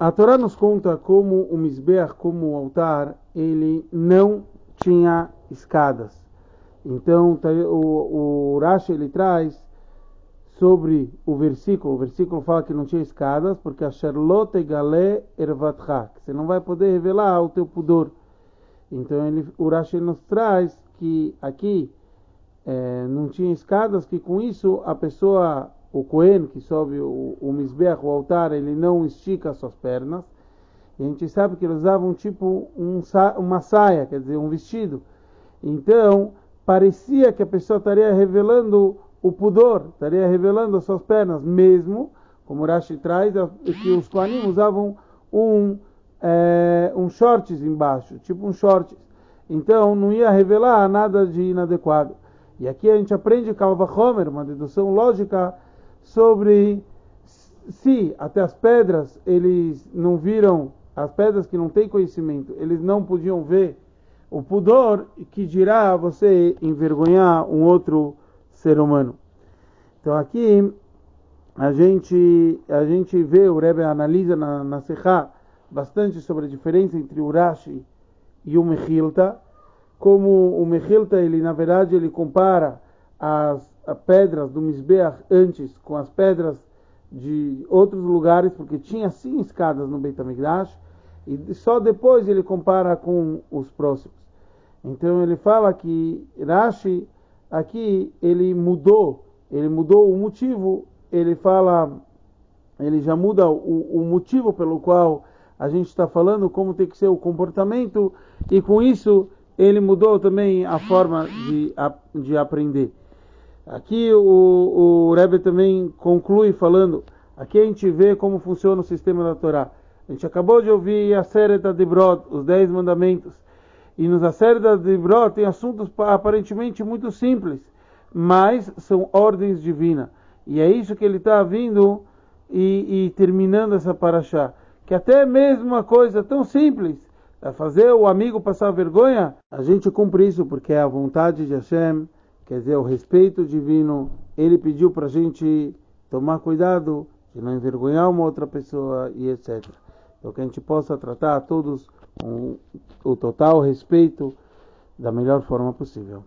A Torá nos conta como o Mizbeach, como o altar, ele não tinha escadas. Então, tá, o, o Rashi ele traz sobre o versículo, o versículo fala que não tinha escadas, porque a Charlotte Galé Ervatcha, você não vai poder revelar o teu pudor. Então, ele, o Rashi nos traz que aqui é, não tinha escadas, que com isso a pessoa o Cohen, que sobe o, o Mizbeach, o altar, ele não estica as suas pernas. E a gente sabe que eles usavam tipo um, uma saia, quer dizer, um vestido. Então, parecia que a pessoa estaria revelando o pudor, estaria revelando as suas pernas, mesmo, como Rashi traz, que os Kohanim usavam um, é, um shorts embaixo, tipo um shorts. Então, não ia revelar nada de inadequado. E aqui a gente aprende Kalva Homer, uma dedução lógica sobre se até as pedras eles não viram, as pedras que não têm conhecimento, eles não podiam ver o pudor que dirá você envergonhar um outro ser humano. Então aqui a gente a gente vê o Rebbe analisa na, na Sechá bastante sobre a diferença entre o Rashi e o Mechilta, como o Mechilta ele na verdade ele compara as pedras do Misbeach antes com as pedras de outros lugares, porque tinha sim escadas no Beit HaMikdash, e só depois ele compara com os próximos. Então ele fala que Rashi aqui ele mudou, ele mudou o motivo, ele fala, ele já muda o, o motivo pelo qual a gente está falando, como tem que ser o comportamento, e com isso ele mudou também a forma de, de aprender. Aqui o, o Rebbe também conclui falando, aqui a gente vê como funciona o sistema da Torá. A gente acabou de ouvir a série da Debrot, os Dez Mandamentos. E nos a série da Debrot tem assuntos aparentemente muito simples, mas são ordens divinas. E é isso que ele está vindo e, e, terminando essa paraxá. Que até mesmo uma coisa tão simples, a fazer o amigo passar vergonha, a gente cumpre isso porque é a vontade de Hashem quer dizer, o respeito divino, ele pediu para a gente tomar cuidado de não envergonhar uma outra pessoa e etc. Então que a gente possa tratar a todos com o total respeito da melhor forma possível.